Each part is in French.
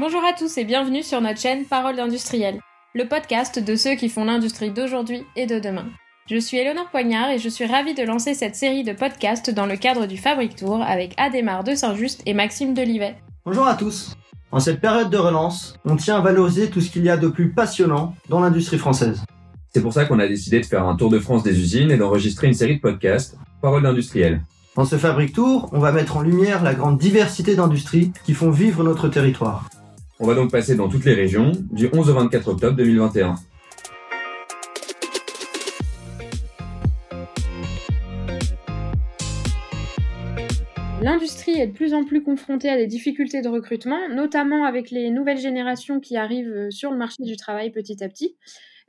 Bonjour à tous et bienvenue sur notre chaîne Parole d'industriel, le podcast de ceux qui font l'industrie d'aujourd'hui et de demain. Je suis Eleonore Poignard et je suis ravie de lancer cette série de podcasts dans le cadre du Fabric Tour avec Adémar de Saint-Just et Maxime Delivet. Bonjour à tous. En cette période de relance, on tient à valoriser tout ce qu'il y a de plus passionnant dans l'industrie française. C'est pour ça qu'on a décidé de faire un tour de France des usines et d'enregistrer une série de podcasts, Parole d'industriel. Dans ce Fabric Tour, on va mettre en lumière la grande diversité d'industries qui font vivre notre territoire. On va donc passer dans toutes les régions du 11 au 24 octobre 2021. L'industrie est de plus en plus confrontée à des difficultés de recrutement, notamment avec les nouvelles générations qui arrivent sur le marché du travail petit à petit.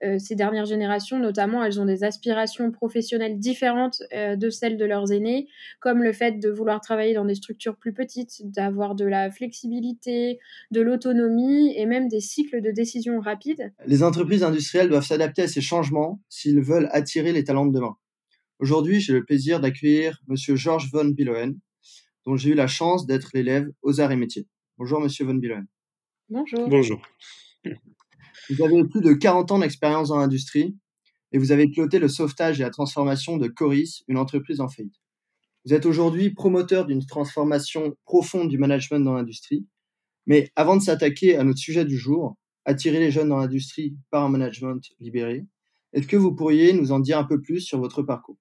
Euh, ces dernières générations, notamment, elles ont des aspirations professionnelles différentes euh, de celles de leurs aînés, comme le fait de vouloir travailler dans des structures plus petites, d'avoir de la flexibilité, de l'autonomie et même des cycles de décision rapides. Les entreprises industrielles doivent s'adapter à ces changements s'ils veulent attirer les talents de demain. Aujourd'hui, j'ai le plaisir d'accueillir Monsieur Georges von Billoen, dont j'ai eu la chance d'être l'élève aux arts et métiers. Bonjour, Monsieur von Billoen. Bonjour. Bonjour. Vous avez plus de 40 ans d'expérience dans l'industrie et vous avez piloté le sauvetage et la transformation de Coris, une entreprise en faillite. Vous êtes aujourd'hui promoteur d'une transformation profonde du management dans l'industrie. Mais avant de s'attaquer à notre sujet du jour, attirer les jeunes dans l'industrie par un management libéré, est-ce que vous pourriez nous en dire un peu plus sur votre parcours?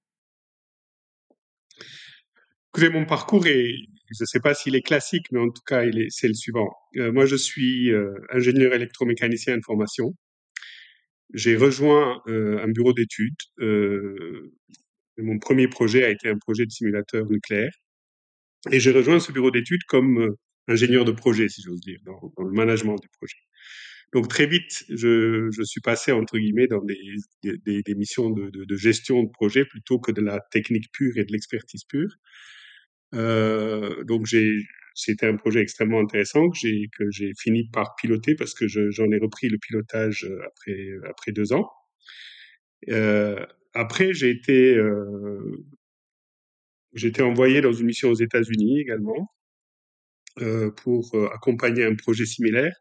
Écoutez, mon parcours est, je ne sais pas s'il est classique, mais en tout cas, c'est le suivant. Euh, moi, je suis euh, ingénieur électromécanicien de formation. J'ai rejoint euh, un bureau d'études. mon premier projet a été un projet de simulateur nucléaire. Et j'ai rejoint ce bureau d'études comme ingénieur de projet, si j'ose dire, dans, le management du projet. Donc très vite, je, suis passé entre guillemets dans des, missions de, de, gestion de projet plutôt que de la technique pure et de l'expertise pure. Euh, donc j'ai, c'était un projet extrêmement intéressant que j'ai que j'ai fini par piloter parce que j'en ai repris le pilotage euh, après après deux ans. Euh, après j'ai été euh, j'ai été envoyé dans une mission aux États-Unis également euh, pour euh, accompagner un projet similaire.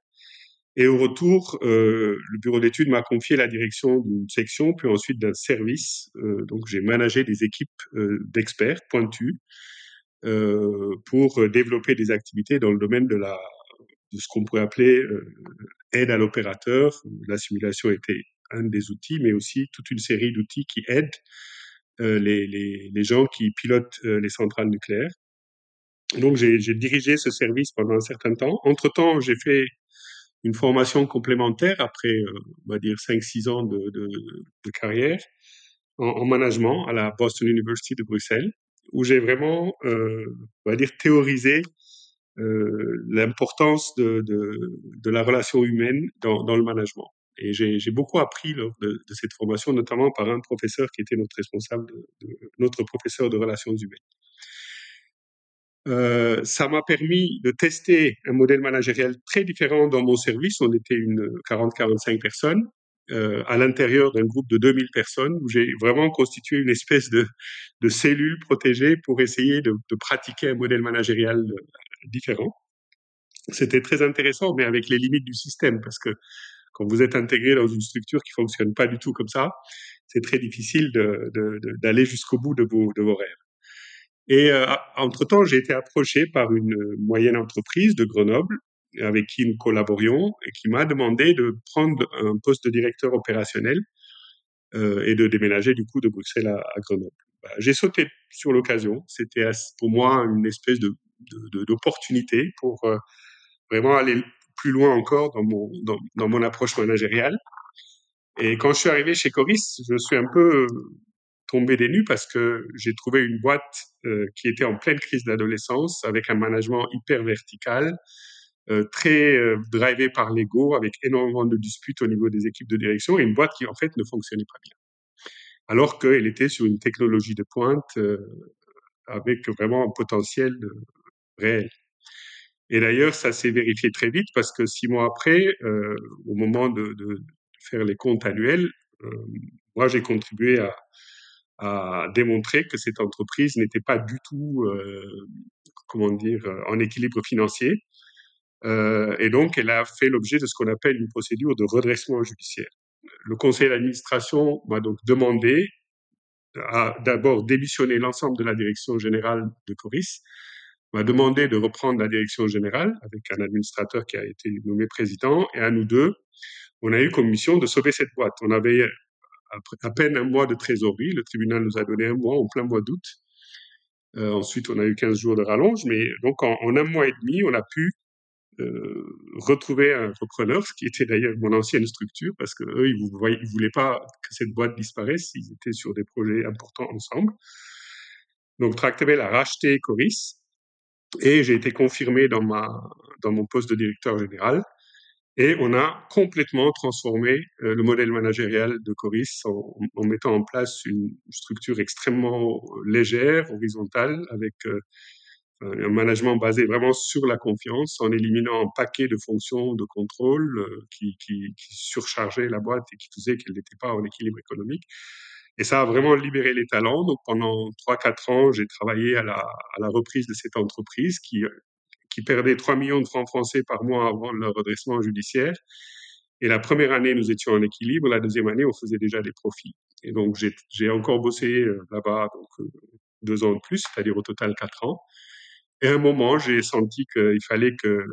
Et au retour, euh, le bureau d'études m'a confié la direction d'une section, puis ensuite d'un service. Euh, donc j'ai managé des équipes d'experts pointus pour développer des activités dans le domaine de la de ce qu'on pourrait appeler euh, aide à l'opérateur. La simulation était un des outils, mais aussi toute une série d'outils qui aident euh, les, les, les, gens qui pilotent euh, les centrales nucléaires. Donc j'ai dirigé ce service pendant un certain temps. Entre-temps, j'ai fait une formation complémentaire après, euh, on va dire, 5-6 ans de, de, de carrière en, en, management à la Boston University de Bruxelles où j'ai vraiment, euh, on va dire, théorisé euh, l'importance de, de, la relation humaine dans, le management. Et j'ai beaucoup appris lors de, cette formation, notamment par un professeur qui était notre responsable, notre professeur de relations humaines. Euh, ça m'a permis de tester un modèle managériel très différent dans mon service. On était une 40-45 personnes euh, à l'intérieur d'un groupe de 2000 personnes où j'ai vraiment constitué une espèce de, de cellule protégée pour essayer de, de pratiquer un modèle managérial euh, différent. C'était très intéressant, mais avec les limites du système, parce que quand vous êtes intégré dans une structure qui fonctionne pas du tout comme ça, c'est très difficile d'aller jusqu'au bout de vos, de vos rêves. Et euh, entre-temps, j'ai été approché par une moyenne entreprise de Grenoble avec qui nous collaborions et qui m'a demandé de prendre un poste de directeur opérationnel euh, et de déménager du coup de Bruxelles à, Grenoble. Bah, j'ai sauté sur l'occasion. C'était pour moi une espèce de d'opportunité pour euh, vraiment aller plus loin encore dans mon dans, mon approche managériale. Et quand je suis arrivé chez Coris, je suis un peu tombé des nues parce que j'ai trouvé une boîte euh, qui était en pleine crise d'adolescence avec un management hyper vertical, euh, très euh, drivé par l'ego, avec énormément de disputes au niveau des équipes de direction, et une boîte qui en fait ne fonctionnait pas bien. Alors qu'elle était sur une technologie de pointe euh, avec vraiment un potentiel réel. Et d'ailleurs, ça s'est vérifié très vite parce que six mois après, euh, au moment de, faire les comptes annuels, euh, moi j'ai contribué à, démontrer que cette entreprise n'était pas du tout, euh, comment dire, en équilibre financier Euh, et donc, elle a fait l'objet de ce qu'on appelle une procédure de redressement judiciaire. Le conseil d'administration m'a donc demandé à d'abord démissionner l'ensemble de la direction générale de Coris, m'a demandé de reprendre la direction générale avec un administrateur qui a été nommé président, et à nous deux, on a eu comme mission de sauver cette boîte. On avait à peine un mois de trésorerie, le tribunal nous a donné un mois en plein mois d'août. Euh, ensuite, on a eu 15 jours de rallonge, mais donc en, en un mois et demi, on a pu euh, retrouver un repreneur, ce qui était d'ailleurs mon ancienne structure, parce que eux, ils ne voulaient pas que cette boîte disparaisse, ils étaient sur des projets importants ensemble. Donc Tractebel a racheté Coris, et j'ai été confirmé dans, mon poste de directeur général. Et on a complètement transformé euh, le modèle managérial de Coris en, mettant en place une structure extrêmement légère, horizontale, avec euh, un management basé vraiment sur la confiance, en éliminant un paquet de fonctions de contrôle euh, qui, qui, qui, surchargeaient la boîte et qui faisaient qu'elle n'était pas en équilibre économique. Et ça a vraiment libéré les talents. Donc pendant 3-4 ans, j'ai travaillé à la, à la reprise de cette entreprise qui, qui perdait 3 millions de francs français par mois avant leur redressement judiciaire. Et la première année, nous étions en équilibre. La deuxième année, on faisait déjà des profits. Et donc, j'ai encore bossé euh, là-bas donc euh, deux ans de plus, c'est-à-dire au total quatre ans. Et à un moment, j'ai senti qu'il fallait que,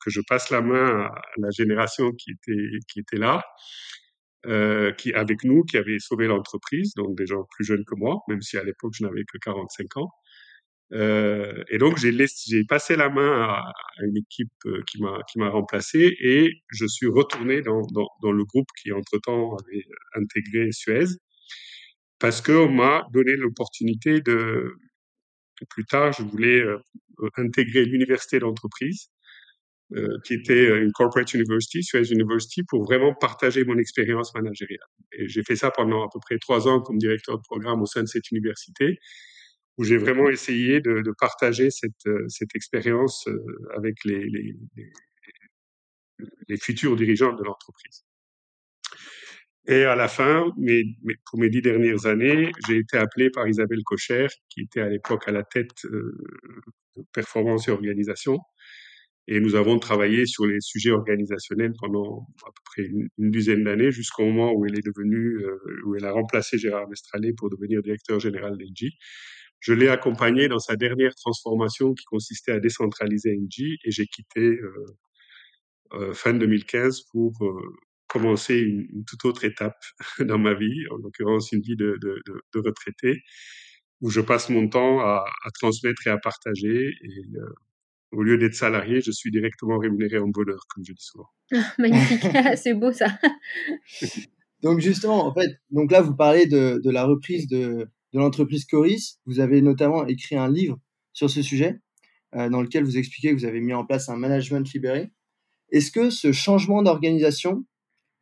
que je passe la main à la génération qui était, qui était là, euh, qui, avec nous, qui avait sauvé l'entreprise, donc des gens plus jeunes que moi, même si à l'époque je n'avais que 45 ans. Euh, et donc j'ai j'ai passé la main à, à une équipe euh, qui m'a qui m'a remplacé et je suis retourné dans, dans, dans le groupe qui entre temps avait intégré Suez parce qu'on m'a donné l'opportunité de plus tard, je voulais euh, intégrer l'université d'entreprise, euh, qui était une corporate university, Suez University, pour vraiment partager mon expérience managériale. J'ai fait ça pendant à peu près trois ans comme directeur de programme au sein de cette université, où j'ai vraiment essayé de, partager cette, euh, expérience euh, avec les futurs dirigeants de l'entreprise. Et à la fin, mes, mes, pour mes dix dernières années, j'ai été appelé par Isabelle Cocher, qui était à l'époque à la tête euh, de performance et organisation. Et nous avons travaillé sur les sujets organisationnels pendant à peu près une, une dizaine d'années, jusqu'au moment où elle est devenue, euh, où elle a remplacé Gérard Mestralé pour devenir directeur général d'Engie. Je l'ai accompagné dans sa dernière transformation qui consistait à décentraliser Engie et j'ai quitté euh, euh, fin 2015 pour euh, commencer une, une, toute autre étape dans ma vie, en l'occurrence une vie de, de, de, de, retraité, où je passe mon temps à, à transmettre et à partager. Et euh, au lieu d'être salarié, je suis directement rémunéré en bonheur, comme je dis souvent. Magnifique, c'est beau ça. donc justement, en fait, donc là vous parlez de, de la reprise de, de l'entreprise Coris. Vous avez notamment écrit un livre sur ce sujet, euh, dans lequel vous expliquez que vous avez mis en place un management libéré. Est-ce que ce changement d'organisation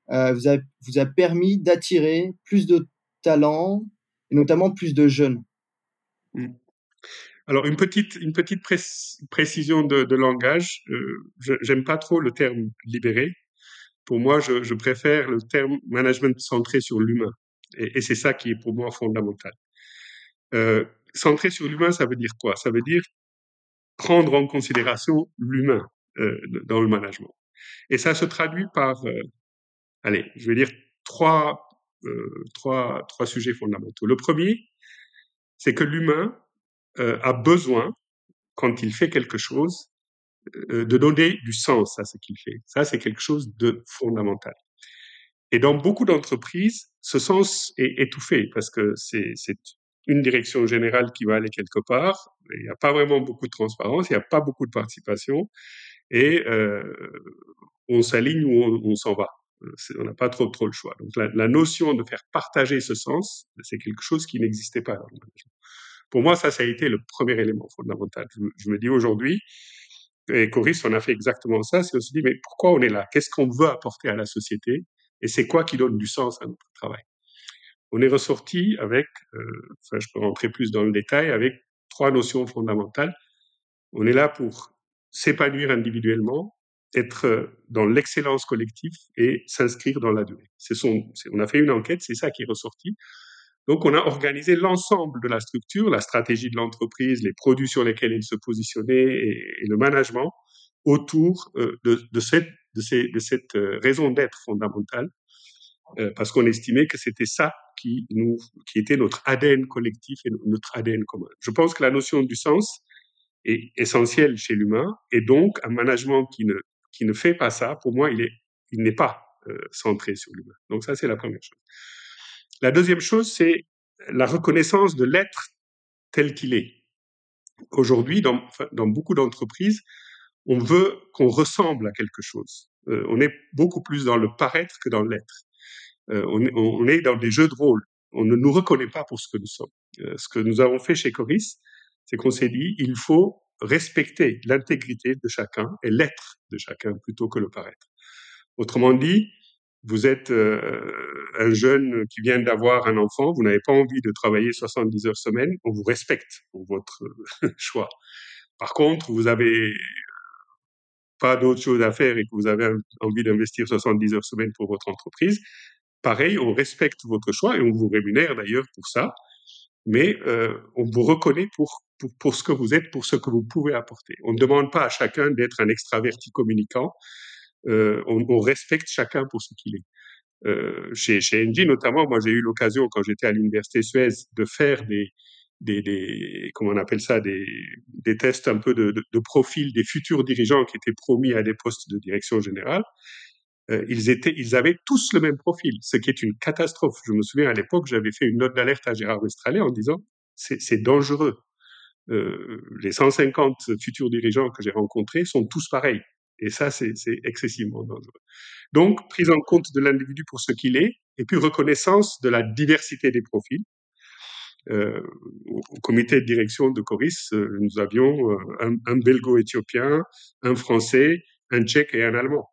vous, a, vous a permis d'attirer plus de talents, et notamment plus de jeunes mmh. Alors, une petite, une petite pré précision de, langage. Euh, J'aime pas trop le terme libéré. Pour moi, je, je préfère le terme management centré sur l'humain. Et, c'est ça qui est pour moi fondamental. Euh, centré sur l'humain, ça veut dire quoi? Ça veut dire prendre en considération l'humain euh, dans le management. Et ça se traduit par, euh, allez, je vais dire trois, euh, trois, trois sujets fondamentaux. Le premier, c'est que l'humain euh, a besoin, quand il fait quelque chose, euh, de donner du sens à ce qu'il fait. Ça, c'est quelque chose de fondamental. Et dans beaucoup d'entreprises, ce sens est étouffé parce que c'est une direction générale qui va aller quelque part. Il n'y a pas vraiment beaucoup de transparence, il n'y a pas beaucoup de participation et euh, on s'aligne ou on, on s'en va. On n'a pas trop trop le choix. Donc la, notion de faire partager ce sens, c'est quelque chose qui n'existait pas. Pour moi, ça, ça a été le premier élément fondamental. Je, je me dis aujourd'hui, et Coris, on a fait exactement ça, c'est on se dit, mais pourquoi on est là? Qu'est-ce qu'on veut apporter à la société? Et c'est quoi qui donne du sens à notre travail? On est ressorti avec, euh, enfin, je peux rentrer plus dans le détail, avec trois notions fondamentales. On est là pour s'épanouir individuellement, être dans l'excellence collective et s'inscrire dans la durée. Son, on a fait une enquête, c'est ça qui est ressorti. Donc, on a organisé l'ensemble de la structure, la stratégie de l'entreprise, les produits sur lesquels il se positionnait et, le management autour de, de, cette, cette raison d'être fondamentale, parce qu'on estimait que c'était ça qui était notre ADN collectif et notre ADN commun. Je pense que la notion du sens est essentielle chez l'humain, et donc un management qui ne, qui ne fait pas ça, pour moi, il n'est pas centré sur l'humain. Donc ça, c'est la première chose. La deuxième chose, c'est la reconnaissance de l'être tel qu'il est. Aujourd'hui, dans, beaucoup d'entreprises, on veut qu'on ressemble à quelque chose. Euh, on est beaucoup plus dans le paraître que dans l'être. Euh, on, est dans des jeux de rôle. On ne nous reconnaît pas pour ce que nous sommes. Euh, ce que nous avons fait chez Coris, c'est qu'on s'est dit, il faut respecter l'intégrité de chacun et l'être de chacun plutôt que le paraître. Autrement dit, vous êtes euh, un jeune qui vient d'avoir un enfant, vous n'avez pas envie de travailler 70 heures semaine, on vous respecte pour votre choix. Par contre, vous avez pas d'autre chose à faire et que vous avez envie d'investir 70 heures semaine pour votre entreprise, pareil, on respecte votre choix et on vous rémunère d'ailleurs pour ça, mais euh, on vous reconnaît pour, pour, pour, ce que vous êtes, pour ce que vous pouvez apporter. On ne demande pas à chacun d'être un extraverti communicant, euh, on, respecte chacun pour ce qu'il est. Euh, chez, chez Engie notamment, moi j'ai eu l'occasion quand j'étais à l'université Suez de faire des, des, des, comment on appelle ça, des, des tests un peu de, de, profil des futurs dirigeants qui étaient promis à des postes de direction générale. Euh, ils étaient, ils avaient tous le même profil, ce qui est une catastrophe. Je me souviens à l'époque, j'avais fait une note d'alerte à Gérard Mestralet en disant c'est dangereux. Euh, les 150 futurs dirigeants que j'ai rencontrés sont tous pareils. Et ça, c'est excessivement dangereux. Donc, prise en compte de l'individu pour ce qu'il est, et puis reconnaissance de la diversité des profils. Euh, au, comité de direction de Coris, euh, nous avions un, un belgo-éthiopien, un français, un tchèque et un allemand.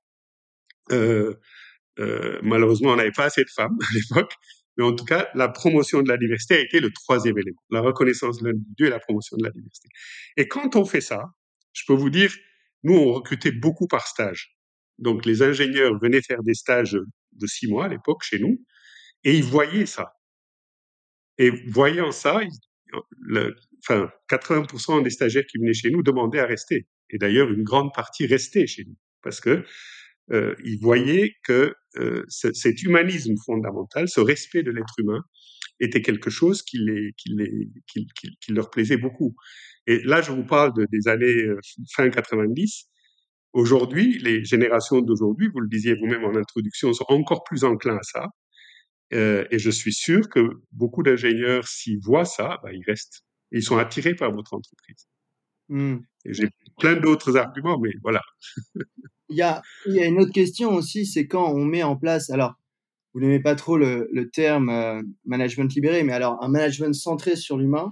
Malheureusement, on n'avait pas assez de femmes à l'époque, mais en tout cas, la promotion de la diversité a été le troisième élément, la reconnaissance de l'individu et la promotion de la diversité. Et quand on fait ça, je peux vous dire, nous, on recrutait beaucoup par stage. Donc, les ingénieurs venaient faire des stages de six mois à l'époque chez nous, et ils voyaient ça. Et voyant ça, enfin, 80% des stagiaires qui venaient chez nous demandaient à rester. Et d'ailleurs, une grande partie restait chez nous, parce que euh, ils voyaient que euh, cet humanisme fondamental, ce respect de l'être humain, était quelque chose qui, les, qui, les, qui, qui, qui leur plaisait beaucoup. Et là, je vous parle de, des années euh, fin 90. Aujourd'hui, les générations d'aujourd'hui, vous le disiez vous-même en introduction, sont encore plus enclins à ça. Euh, et je suis sûr que beaucoup d'ingénieurs, s'ils voient ça, bah, ils restent. Et ils sont attirés par votre entreprise. Mmh. J'ai plein d'autres arguments, mais voilà. il, y a, une autre question aussi, c'est quand on met en place, alors, vous n'aimez pas trop le, terme euh, management libéré, mais alors un management centré sur l'humain,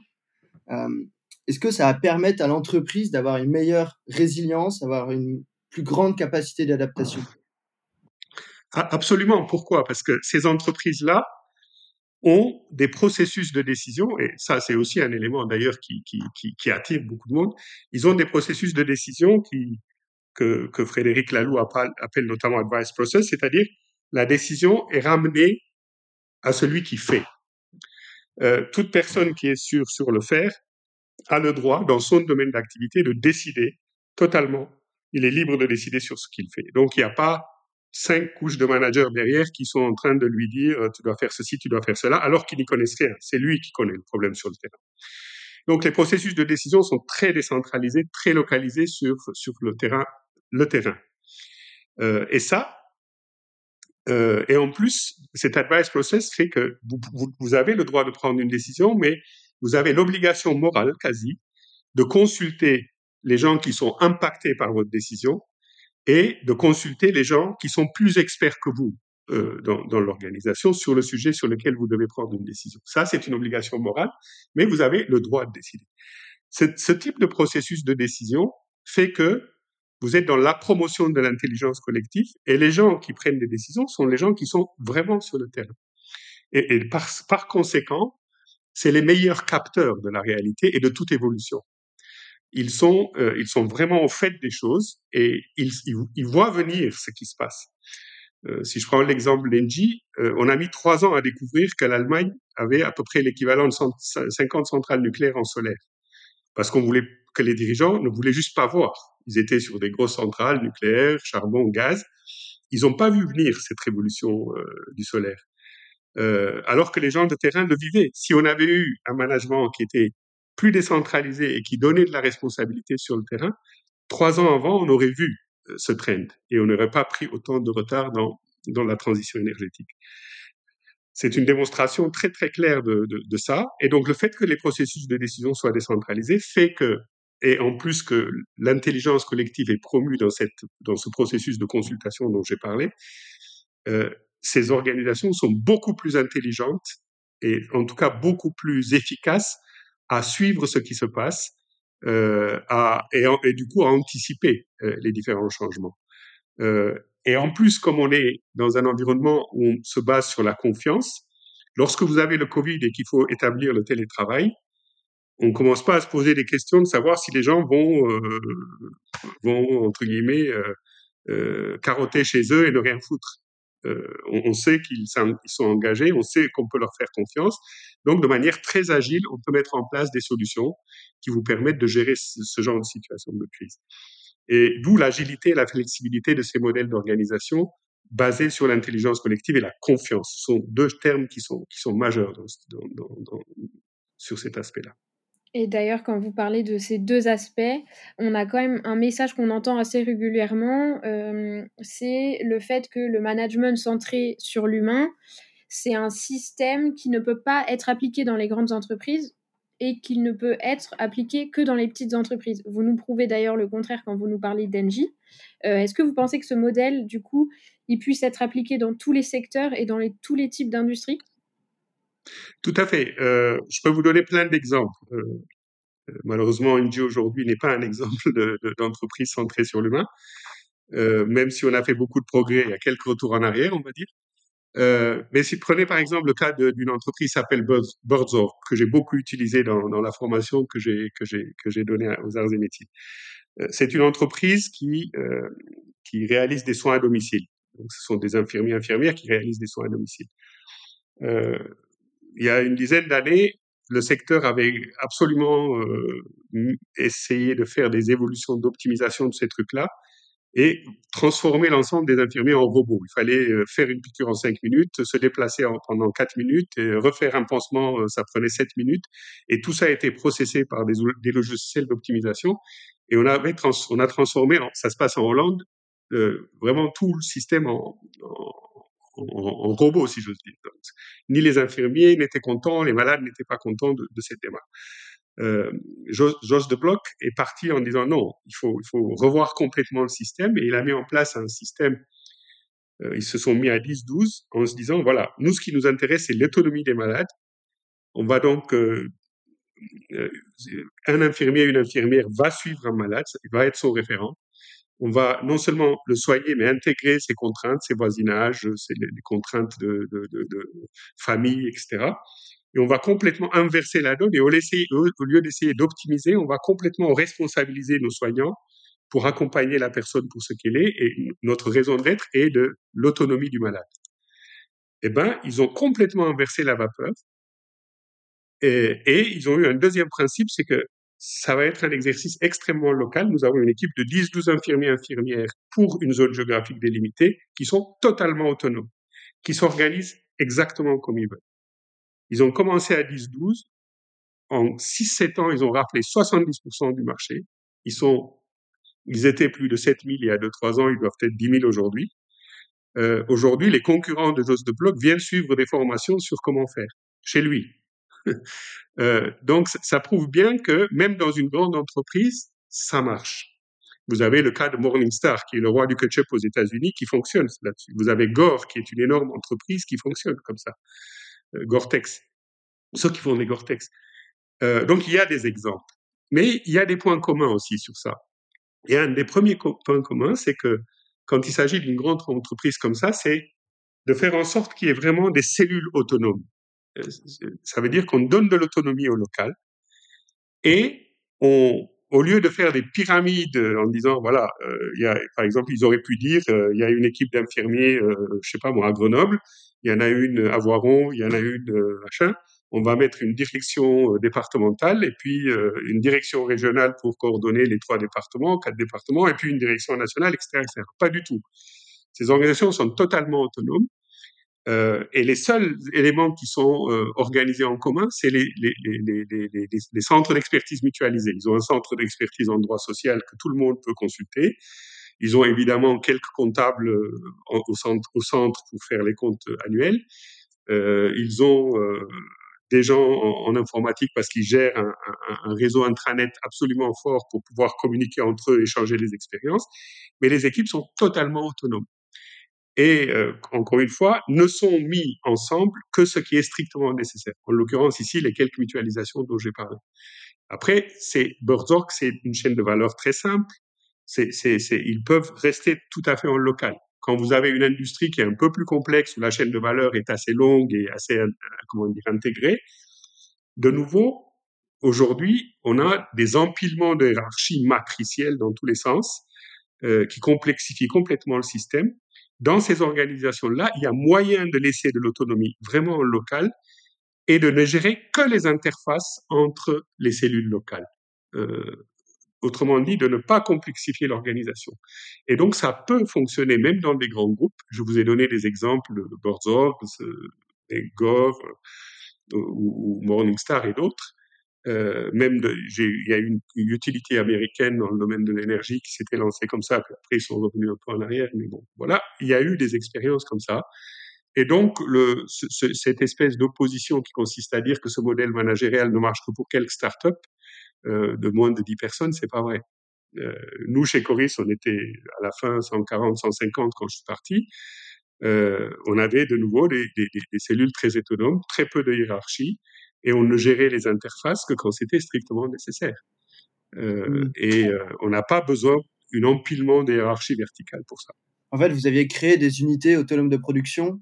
euh, est-ce que ça va permettre à l'entreprise d'avoir une meilleure résilience, d'avoir une plus grande capacité d'adaptation? Ah, Absolument. Pourquoi? Parce que ces entreprises-là ont des processus de décision, et ça c'est aussi un élément d'ailleurs qui, attire beaucoup de monde, ils ont des processus de décision qui, que, Frédéric Laloux appelle, notamment advice process, c'est-à-dire la décision est ramenée à celui qui fait. Euh, toute personne qui est sur, sur le faire a le droit, dans son domaine d'activité, de décider totalement. Il est libre de décider sur ce qu'il fait. Donc, il n'y a pas cinq couches de managers derrière qui sont en train de lui dire tu dois faire ceci, tu dois faire cela, alors qu'ils n'y connaissent rien. C'est lui qui connaît le problème sur le terrain. Donc, les processus de décision sont très décentralisés, très localisés sur, sur le terrain. Le terrain. Euh, et ça, euh, et en plus, cet advice process fait que vous, avez le droit de prendre une décision, mais vous avez l'obligation morale quasi de consulter les gens qui sont impactés par votre décision et de consulter les gens qui sont plus experts que vous euh, dans, l'organisation sur le sujet sur lequel vous devez prendre une décision. Ça, c'est une obligation morale, mais vous avez le droit de décider. Ce type de processus de décision fait que vous êtes dans la promotion de l'intelligence collective et les gens qui prennent des décisions sont les gens qui sont vraiment sur le terrain. Et, par, conséquent, c'est les meilleurs capteurs de la réalité et de toute évolution. Ils sont, euh, ils sont vraiment au fait des choses et ils, ils, ils voient venir ce qui se passe. Euh, si je prends l'exemple d'Engie, euh, on a mis trois ans à découvrir que l'Allemagne avait à peu près l'équivalent de 50 centrales nucléaires en solaire. Parce qu'on voulait que les dirigeants ne voulaient juste pas voir. Ils étaient sur des grosses centrales nucléaires, charbon, gaz. Ils n'ont pas vu venir cette révolution du solaire. alors que les gens de terrain le vivaient. Si on avait eu un management qui était plus décentralisé et qui donnait de la responsabilité sur le terrain, trois ans avant, on aurait vu ce trend et on n'aurait pas pris autant de retard dans, dans la transition énergétique. C'est une démonstration très très claire de, de, de, ça. Et donc le fait que les processus de décision soient décentralisés fait que, et en plus que l'intelligence collective est promue dans, cette, dans ce processus de consultation dont j'ai parlé, euh, ces organisations sont beaucoup plus intelligentes et en tout cas beaucoup plus efficaces à suivre ce qui se passe euh, à, et, du coup à anticiper euh, les différents changements. Euh, et en plus, comme on est dans un environnement où on se base sur la confiance, lorsque vous avez le Covid et qu'il faut établir le télétravail, on commence pas à se poser des questions de savoir si les gens vont, euh, vont entre guillemets, euh, euh, carotter chez eux et ne rien foutre. Euh, on, on, sait qu'ils sont engagés, on sait qu'on peut leur faire confiance. Donc, de manière très agile, on peut mettre en place des solutions qui vous permettent de gérer ce, genre de situation de crise. Et d'où l'agilité et la flexibilité de ces modèles d'organisation basés sur l'intelligence collective et la confiance. Ce sont deux termes qui sont, qui sont majeurs dans, dans, dans, sur cet aspect-là. Et d'ailleurs, quand vous parlez de ces deux aspects, on a quand même un message qu'on entend assez régulièrement, euh, c'est le fait que le management centré sur l'humain, c'est un système qui ne peut pas être appliqué dans les grandes entreprises et qu'il ne peut être appliqué que dans les petites entreprises. Vous nous prouvez d'ailleurs le contraire quand vous nous parlez d'Engie. Euh, Est-ce que vous pensez que ce modèle, du coup, il puisse être appliqué dans tous les secteurs et dans tous les types d'industries? Tout à fait. Euh, je peux vous donner plein d'exemples. Euh, malheureusement, Engie aujourd'hui n'est pas un exemple d'entreprise de, centrée sur l'humain, euh, même si on a fait beaucoup de progrès, il y a quelques retours en arrière, on va dire. Euh, mais si prenez par exemple le cas d'une entreprise qui s'appelle Birdsor, que j'ai beaucoup utilisé dans, la formation que j'ai que j'ai que j'ai donnée aux arts et métiers. Euh, c'est une entreprise qui euh, qui réalise des soins à domicile. Donc ce sont des infirmiers infirmières qui réalisent des soins à domicile. Il y a une dizaine d'années, le secteur avait absolument euh, essayé de faire des évolutions d'optimisation de ces trucs-là et transformer l'ensemble des infirmiers en robots. Il fallait euh, faire une piqûre en cinq minutes, se déplacer en, pendant quatre minutes, refaire un pansement, euh, ça prenait sept minutes, et tout ça a été processé par des, logiciels d'optimisation, et on, avait on a transformé, ça se passe en Hollande, vraiment tout le système en, en, en robot, si j'ose dire. Ni les infirmiers n'étaient contents, les malades n'étaient pas contents de, de cette démarche euh, Jos de Bloch est parti en disant non, il faut, il faut revoir complètement le système et il a mis en place un système. Euh, ils se sont mis à 10-12 en se disant voilà, nous ce qui nous intéresse c'est l'autonomie des malades. On va donc euh, euh, un infirmier, une infirmière va suivre un malade, il va être son référent. On va non seulement le soigner, mais intégrer ses contraintes, ses voisinages, ses, contraintes de, famille, etc et on va complètement inverser la donne et au, lieu d'essayer d'optimiser, on va complètement responsabiliser nos soignants pour accompagner la personne pour ce qu'elle est et notre raison d'être est de l'autonomie du malade. Eh ben, ils ont complètement inversé la vapeur et ils ont eu un deuxième principe, c'est que ça va être un exercice extrêmement local. Nous avons une équipe de 10-12 infirmiers infirmières pour une zone géographique délimitée qui sont totalement autonomes, qui s'organisent exactement comme ils veulent. Ils ont commencé à 10-12. En 6-7 ans, ils ont rappelé 70% du marché. Ils sont, ils étaient plus de 7000 il y a 2-3 ans, ils doivent être 10 000 aujourd'hui. Euh, aujourd'hui, les concurrents de Jos de Bloc viennent suivre des formations sur comment faire chez lui. euh, donc, ça prouve bien que même dans une grande entreprise, ça marche. Vous avez le cas de Morningstar, qui est le roi du ketchup aux États-Unis, qui fonctionne là-dessus. Vous avez Gore, qui est une énorme entreprise qui fonctionne comme ça. Euh, Gore-Tex, ceux qui font des Gore-Tex. Euh, donc il y a des exemples, mais il y a des points communs aussi sur ça. Et un des premiers points communs, c'est que quand il s'agit d'une grande entreprise comme ça, c'est de faire en sorte qu'il y ait vraiment des cellules autonomes. Euh, ça veut dire qu'on donne de l'autonomie au local et on, au lieu de faire des pyramides en disant voilà, euh, par exemple, ils auraient pu dire euh, il y a une équipe d'infirmiers, euh, je sais pas moi, à Grenoble, il y en a une à Voiron, il y en a une euh, machin. on va mettre une direction euh, départementale et puis euh, une direction régionale pour coordonner les trois départements, quatre départements, et puis une direction nationale, etc. etc. Pas du tout. Ces organisations sont totalement autonomes. Euh, et les seuls éléments qui sont euh, organisés en commun, c'est les, les, les, les, centres d'expertise mutualisés. Ils ont un centre d'expertise en droit social que tout le monde peut consulter. Ils ont évidemment quelques comptables au, centre, au centre pour faire les comptes annuels. Euh, ils ont des gens en, informatique parce qu'ils gèrent un, un, réseau intranet absolument fort pour pouvoir communiquer entre eux, échanger les expériences. Mais les équipes sont totalement autonomes. Et euh, encore une fois, ne sont mis ensemble que ce qui est strictement nécessaire. En l'occurrence ici, les quelques mutualisations dont j'ai parlé. Après, c'est Birdsorg, c'est une chaîne de valeur très simple. Ils peuvent rester tout à fait en local. Quand vous avez une industrie qui est un peu plus complexe, où la chaîne de valeur est assez longue et assez, euh, comment dire, intégrée, de nouveau, aujourd'hui, on a des empilements de hiérarchies matricielles dans tous les sens, euh, qui complexifient complètement le système. Dans ces organisations-là, il y a moyen de laisser de l'autonomie vraiment locale et de ne gérer que les interfaces entre les cellules locales. Euh, Autrement dit, de ne pas complexifier l'organisation. Et donc, ça peut fonctionner même dans des grands groupes. Je vous ai donné des exemples de Borzorg, Gov ou, Morningstar et d'autres. Euh, même il y a une, une utilité américaine dans le domaine de l'énergie qui s'était lancée comme ça, puis après ils sont revenus un peu en arrière, mais bon, voilà, il y a eu des expériences comme ça. Et donc, le, ce, cette espèce d'opposition qui consiste à dire que ce modèle managérial ne marche que pour quelques startups, euh, de moins de 10 personnes, c'est pas vrai. Euh, nous, chez Coris, on était à la fin 140, 150 quand je suis parti. Euh, on avait de nouveau des, des, des, cellules très autonomes, très peu de hiérarchie, et on ne gérait les interfaces que quand c'était strictement nécessaire. Euh, mmh. Et euh, on n'a pas besoin d'un empilement des hiérarchies verticales pour ça. En fait, vous aviez créé des unités autonomes de production.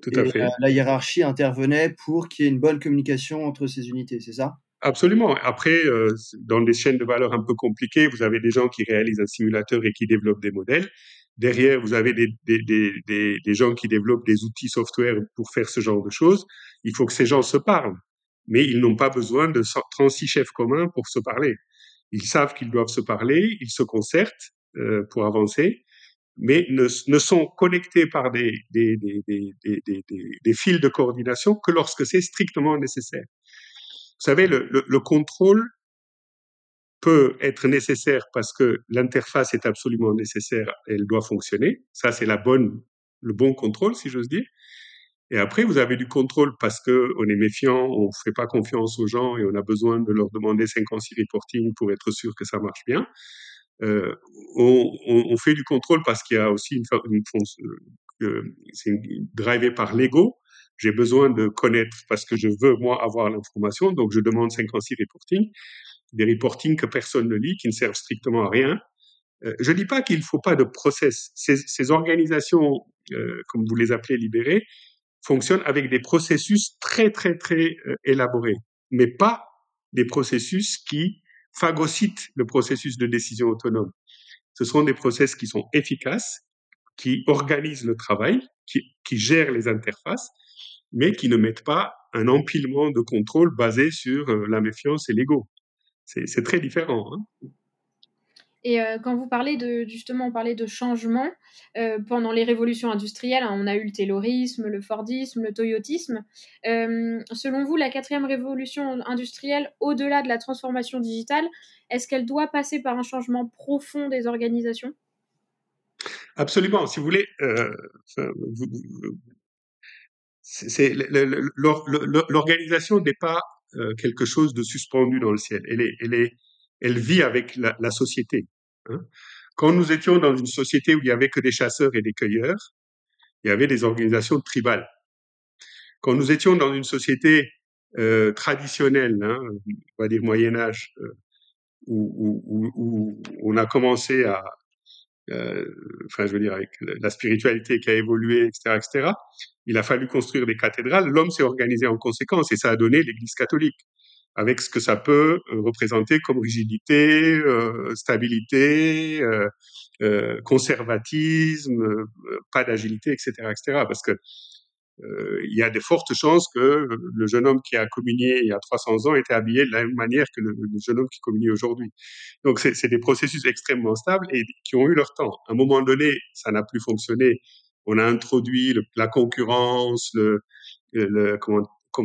Tout à fait. la hiérarchie intervenait pour qu'il y ait une bonne communication entre ces unités, c'est ça? Absolument. Après, euh, dans des chaînes de valeur un peu compliquées, vous avez des gens qui réalisent un simulateur et qui développent des modèles. Derrière, vous avez des, des, des, des, gens qui développent des outils software pour faire ce genre de choses. Il faut que ces gens se parlent. Mais ils n'ont pas besoin de 36 chefs communs pour se parler. Ils savent qu'ils doivent se parler, ils se concertent euh, pour avancer, mais ne, ne sont connectés par des, des, des, fils de coordination que lorsque c'est strictement nécessaire. Vous savez, le, le, le contrôle peut être nécessaire parce que l'interface est absolument nécessaire, elle doit fonctionner. Ça, c'est le bon contrôle, si j'ose dire. Et après, vous avez du contrôle parce que on est méfiant, on fait pas confiance aux gens et on a besoin de leur demander 56 reporting pour être sûr que ça marche bien. Euh, on, fait du contrôle parce qu'il y a aussi une, une, une euh, c'est drivé par l'ego j'ai besoin de connaître parce que je veux, moi, avoir l'information. Donc, je demande 56 reporting, des reporting que personne ne lit, qui ne servent strictement à rien. Euh, je dis pas qu'il ne faut pas de process. Ces, ces organisations, euh, comme vous les appelez libérées, fonctionnent avec des processus très, très, très euh, élaborés, mais pas des processus qui phagocytent le processus de décision autonome. Ce sont des process qui sont efficaces, qui organisent le travail, qui, qui gèrent les interfaces, mais qui ne mettent pas un empilement de contrôle basé sur euh, la méfiance et l'ego. C'est très différent. Hein. Et euh, quand vous parlez de justement, on parlait de changement euh, pendant les révolutions industrielles, hein, on a eu le taylorisme, le fordisme, le toyotisme. Euh, selon vous, la quatrième révolution industrielle, au-delà de la transformation digitale, est-ce qu'elle doit passer par un changement profond des organisations? Absolument. Si vous voulez, l'organisation n'est pas euh, quelque chose de suspendu dans le ciel. Elle est, elle est, elle vit avec la, société. Hein. Quand nous étions dans une société où il y avait que des chasseurs et des cueilleurs, il y avait des organisations tribales. Quand nous étions dans une société euh, traditionnelle, hein, on va dire Moyen Âge, euh, où, on a commencé à, enfin je veux dire avec la spiritualité qui a évolué, etc., etc. Il a fallu construire des cathédrales. L'homme s'est organisé en conséquence et ça a donné l'Église catholique avec ce que ça peut euh, représenter comme rigidité, euh, stabilité, euh, euh conservatisme, pas d'agilité, etc., etc. Parce que euh, il y a de fortes chances que le jeune homme qui a communié il y a 300 ans était habillé de la même manière que le, jeune homme qui communie aujourd'hui. Donc c'est des processus extrêmement stables et qui ont eu leur temps. À un moment donné, ça n'a plus fonctionné. On a introduit la concurrence, le, le, comment,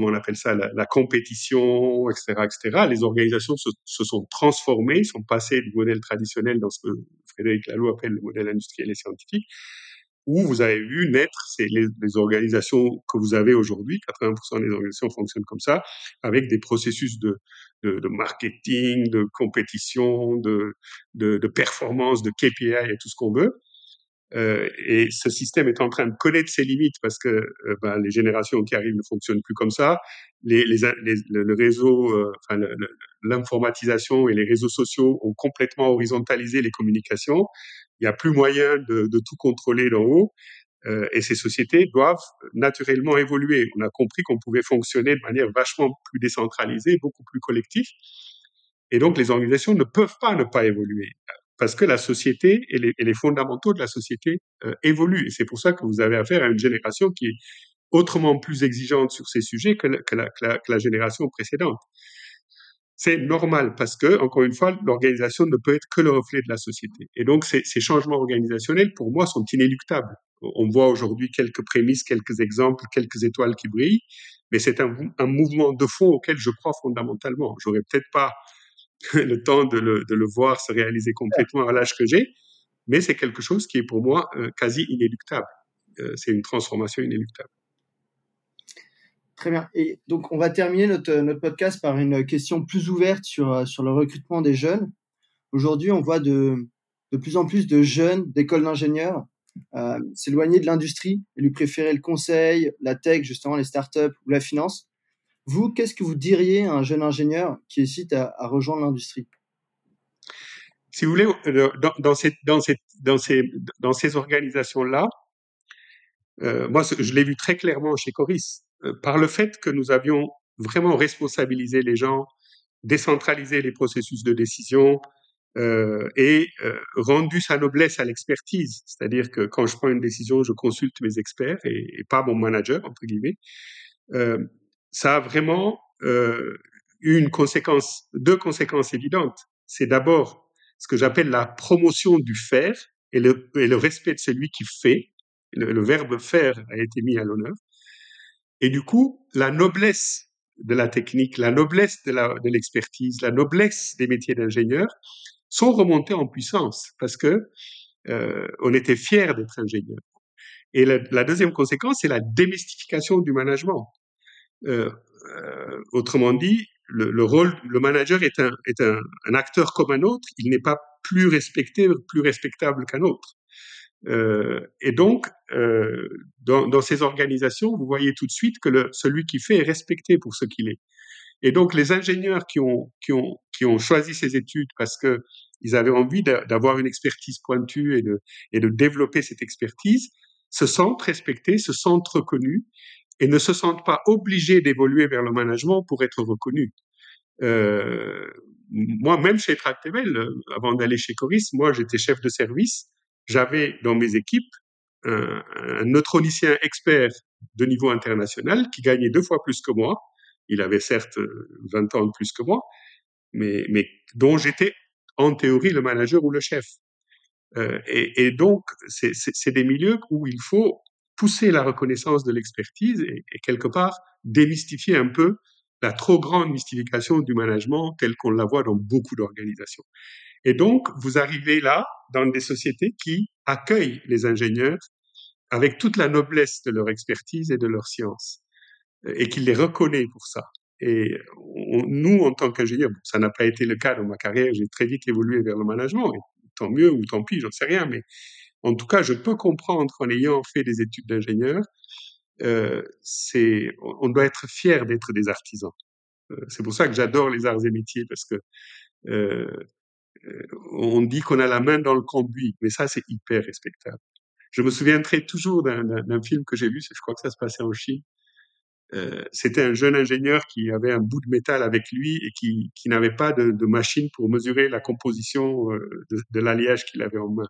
on appelle ça, la, compétition, etc., etc. Les organisations se, se, sont transformées, sont passées du modèle traditionnel dans ce que Frédéric Laloux appelle le modèle industriel et scientifique, où vous avez vu naître c'est les, les, organisations que vous avez aujourd'hui, 80% des organisations fonctionnent comme ça, avec des processus de, de, de marketing, de compétition, de, de, de performance, de KPI et tout ce qu'on veut. Euh, et ce système est en train de connaître ses limites parce que euh, ben, les générations qui arrivent ne fonctionnent plus comme ça. Les, les, les le, réseau, euh, enfin, l'informatisation et les réseaux sociaux ont complètement horizontalisé les communications. Il n'y a plus moyen de, de tout contrôler d'en haut. Et ces sociétés doivent naturellement évoluer. On a compris qu'on pouvait fonctionner de manière vachement plus décentralisée, beaucoup plus collective. Et donc, les organisations ne peuvent pas ne pas évoluer parce que la société et les, fondamentaux de la société euh, évoluent. Et c'est pour ça que vous avez affaire à une génération qui est autrement plus exigeante sur ces sujets que la, génération précédente. C'est normal parce que, encore une fois, l'organisation ne peut être que le reflet de la société. Et donc, ces, ces changements organisationnels, pour moi, sont inéluctables. On voit aujourd'hui quelques prémices, quelques exemples, quelques étoiles qui brillent, mais c'est un, un mouvement de fond auquel je crois fondamentalement. J'aurais peut-être pas le temps de le, voir se réaliser complètement à l'âge que j'ai, mais c'est quelque chose qui est pour moi euh, quasi inéluctable. Euh, c'est une transformation inéluctable. Très bien. Et donc, on va terminer notre, notre podcast par une question plus ouverte sur, euh, le recrutement des jeunes. Aujourd'hui, on voit de, plus en plus de jeunes d'écoles d'ingénieurs euh, s'éloigner de l'industrie et lui préférer le conseil, la tech, justement, les startups ou la finance. Vous, qu'est-ce que vous diriez à un jeune ingénieur qui hésite à, rejoindre l'industrie? Si vous voulez, euh, dans, ces, organisations-là, euh, moi, je l'ai vu très clairement chez Coris, euh, par le fait que nous avions vraiment responsabilisé les gens, décentralisé les processus de décision et rendu sa noblesse à l'expertise. C'est-à-dire que quand je prends une décision, je consulte mes experts et pas mon manager, entre guillemets. Ça a vraiment eu une conséquence, deux conséquences évidentes. C'est d'abord ce que j'appelle la promotion du faire et le, respect de celui qui fait. Le, verbe faire a été mis à l'honneur. Et du coup, la noblesse de la technique, la noblesse de l'expertise, la noblesse des métiers d'ingénieur sont remontés en puissance parce que euh, on était fiers d'être ingénieur. Et la, la, deuxième conséquence, c'est la démystification du management. Euh, euh, autrement dit, le, le, rôle, le manager est, un, est un, un, acteur comme un autre. Il n'est pas plus respecté, plus respectable qu'un autre. Euh, et donc, euh, dans, dans, ces organisations, vous voyez tout de suite que le, celui qui fait est respecté pour ce qu'il est. Et donc, les ingénieurs qui ont, qui ont, qui ont choisi ces études parce que ils avaient envie d'avoir une expertise pointue et de, et de développer cette expertise, se sentent respectés, se sentent reconnus et ne se sentent pas obligés d'évoluer vers le management pour être reconnus. Euh, moi, même chez Tractebel, euh, avant d'aller chez Coris, moi, j'étais chef de service. J'avais dans mes équipes un, un neutronicien expert de niveau international qui gagnait deux fois plus que moi. Il avait certes 20 ans de plus que moi, mais, mais dont j'étais en théorie le manager ou le chef. Euh, et, et, donc, c'est des milieux où il faut pousser la reconnaissance de l'expertise et, quelque part démystifier un peu la trop grande mystification du management telle qu'on la voit dans beaucoup d'organisations. Et donc, vous arrivez là dans des sociétés qui accueillent les ingénieurs avec toute la noblesse de leur expertise et de leur science, et qui les reconnaît pour ça. Et nous, en tant qu'ingénieurs, ça n'a pas été le cas dans ma carrière, j'ai très vite évolué vers le management, tant mieux ou tant pis, j'en sais rien, mais en tout cas, je peux comprendre en ayant fait des études d'ingénieur, euh, on doit être fier d'être des artisans. Euh, c'est pour ça que j'adore les arts et métiers parce que euh, euh on dit qu'on a la main dans le conduit, mais ça c'est hyper respectable. Je me souviendrai toujours d'un film que j'ai vu, je crois que ça se passait en Chine. Euh, c'était un jeune ingénieur qui avait un bout de métal avec lui et qui, n'avait pas de, machine pour mesurer la composition de l'alliage qu'il avait en main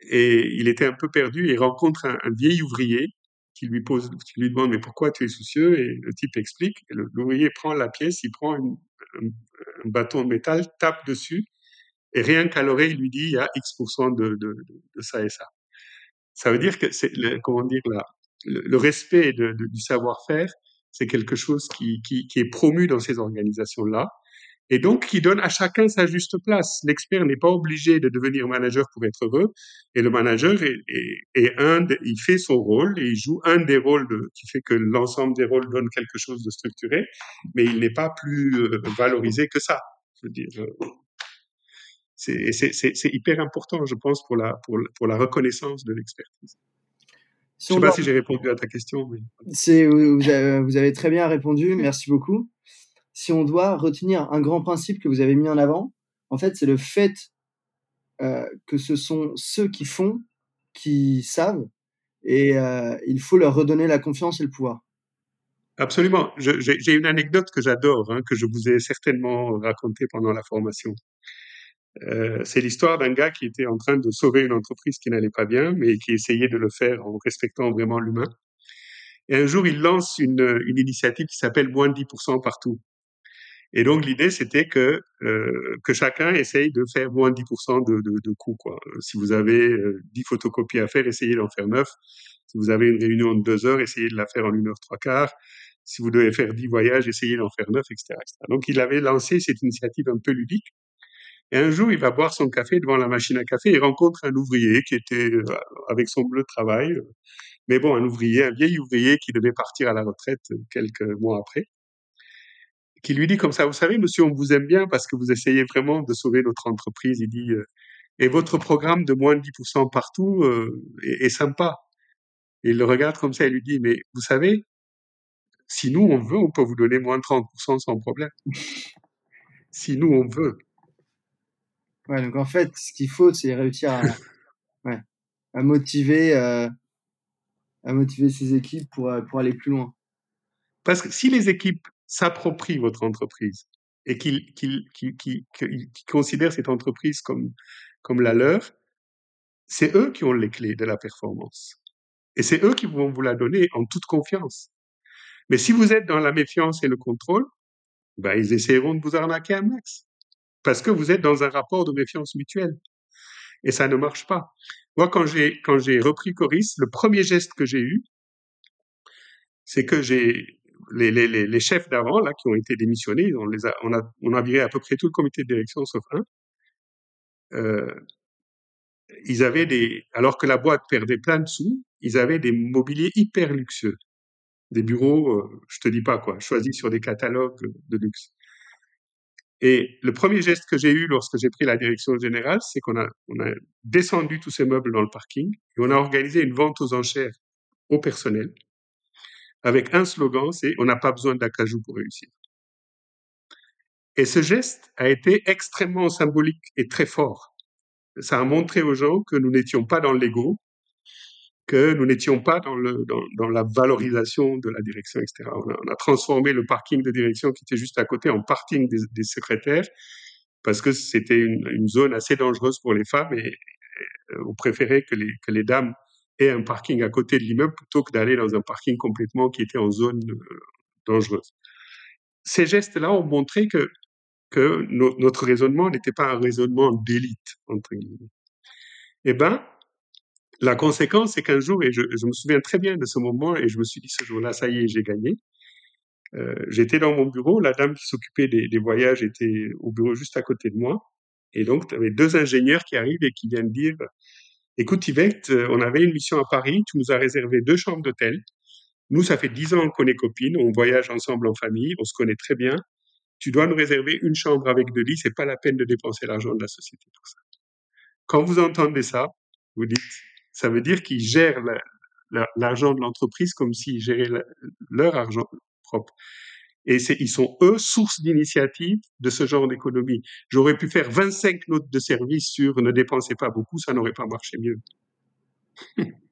et il était un peu perdu. Il rencontre un, vieil ouvrier qui lui pose, qui lui demande mais pourquoi tu es soucieux? Et le type explique. L'ouvrier prend la pièce, il prend un, bâton de métal, tape dessus et rien qu'à l'oreille il lui dit il y a X% de, de, ça et ça. Ça veut dire que c'est comment dire là, le, respect du savoir-faire, c'est quelque chose qui est promu dans ces organisations là et donc qui donne à chacun sa juste place. L'expert n'est pas obligé de devenir manager pour être heureux, et le manager est, est, un, il fait son rôle et il joue un des rôles de, qui fait que l'ensemble des rôles donne quelque chose de structuré, mais il n'est pas plus euh, valorisé que ça. Je veux dire, euh, c'est hyper important, je pense, pour la, pour, pour la reconnaissance de l'expertise. je ne sais pas si j'ai répondu à ta question. Mais... Vous, avez, vous avez très bien répondu, merci beaucoup si on doit retenir un grand principe que vous avez mis en avant, en fait, c'est le fait euh, que ce sont ceux qui font qui savent et euh, il faut leur redonner la confiance et le pouvoir. Absolument. J'ai une anecdote que j'adore, hein, que je vous ai certainement racontée pendant la formation. Euh, c'est l'histoire d'un gars qui était en train de sauver une entreprise qui n'allait pas bien, mais qui essayait de le faire en respectant vraiment l'humain. Et un jour, il lance une, une initiative qui s'appelle moins de 10% partout. Et donc l'idée c'était que euh, que chacun essaye de faire moins de 10% de, de, de coûts. Quoi. Si vous avez euh, 10 photocopies à faire, essayez d'en faire 9. Si vous avez une réunion de deux heures, essayez de la faire en une heure trois quarts. Si vous devez faire 10 voyages, essayez d'en faire 9, etc., etc. Donc il avait lancé cette initiative un peu ludique. Et un jour, il va boire son café devant la machine à café et rencontre un ouvrier qui était euh, avec son bleu de travail. Mais bon, un ouvrier, un vieil ouvrier qui devait partir à la retraite quelques mois après qui lui dit comme ça, vous savez, monsieur, on vous aime bien parce que vous essayez vraiment de sauver notre entreprise. Il dit, euh, et votre programme de moins de 10% partout euh, est, sympa. Et il le regarde comme ça et lui dit, mais vous savez, si nous on veut, on peut vous donner moins de 30% sans problème. si nous on veut. Ouais, donc en fait, ce qu'il faut, c'est réussir à, ouais, à motiver, euh, à motiver ses équipes pour, pour aller plus loin. Parce que si les équipes s'approprient votre entreprise et qu'ils considèrent cette entreprise comme, comme la leur, c'est eux qui ont les clés de la performance. Et c'est eux qui vont vous la donner en toute confiance. Mais si vous êtes dans la méfiance et le contrôle, ben, ils essaieront de vous arnaquer un max. Parce que vous êtes dans un rapport de méfiance mutuelle. Et ça ne marche pas. Moi, quand j'ai, quand j'ai repris Coris, le premier geste que j'ai eu, c'est que j'ai, les, chefs d'avant, là, qui ont été démissionnés, on, a, viré à peu près tout le comité de direction sauf un. Euh, ils avaient des, alors que la boîte perdait plein de sous, ils avaient des mobiliers hyper luxueux. Des bureaux, euh, je te dis pas quoi, choisis sur des catalogues de luxe. Et le premier geste que j'ai eu lorsque j'ai pris la direction générale, c'est qu'on a, on a descendu tous ces meubles dans le parking et on a organisé une vente aux enchères au personnel avec un slogan, c'est on n'a pas besoin d'acajou pour réussir. Et ce geste a été extrêmement symbolique et très fort. Ça a montré aux gens que nous n'étions pas dans l'ego, que nous n'étions pas dans, la valorisation de la direction, etc. On a, transformé le parking de direction qui était juste à côté en parking des, secrétaires parce que c'était une, zone assez dangereuse pour les femmes et, et on préférait que les dames et un parking à côté de l'immeuble plutôt que d'aller dans un parking complètement qui était en zone euh, dangereuse. Ces gestes-là ont montré que, que notre raisonnement n'était pas un raisonnement d'élite, entre guillemets. Eh ben, la conséquence, c'est qu'un jour, et je, je, me souviens très bien de ce moment, et je me suis dit ce jour-là, ça y est, j'ai gagné. Euh, J'étais dans mon bureau, la dame qui s'occupait des, des, voyages était au bureau juste à côté de moi, et donc, tu avais deux ingénieurs qui arrivent et qui viennent dire, Écoute, Yvette, euh, on avait une mission à Paris, tu nous as réservé deux chambres d'hôtel. Nous, ça fait dix ans qu'on est copines, on voyage ensemble en famille, on se connaît très bien. Tu dois nous réserver une chambre avec deux lits, c'est pas la peine de dépenser l'argent de la société pour ça. Quand vous entendez ça, vous dites, ça veut dire qu'ils gèrent l'argent de l'entreprise comme s'ils géraient leur argent propre. Et ils sont, eux, source d'initiative de ce genre d'économie. J'aurais pu faire 25 notes de service sur ne dépensez pas beaucoup, ça n'aurait pas marché mieux.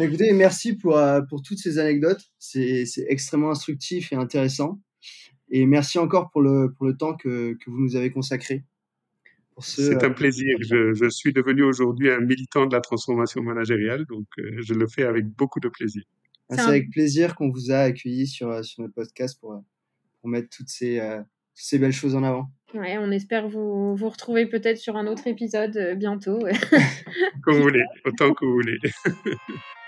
Écoutez, merci pour, euh, pour toutes ces anecdotes. C'est extrêmement instructif et intéressant. Et merci encore pour le, pour le temps que, que vous nous avez consacré. C'est un plaisir. Je, je suis devenu aujourd'hui un militant de la transformation managériale, donc euh, je le fais avec beaucoup de plaisir. Ah, c'est avec plaisir qu'on vous a accueilli sur, sur notre podcast pour, pour mettre toutes ces, ces belles choses en avant. Ouais, on espère vous, vous retrouver peut-être sur un autre épisode bientôt. Comme vous voulez, autant que vous voulez.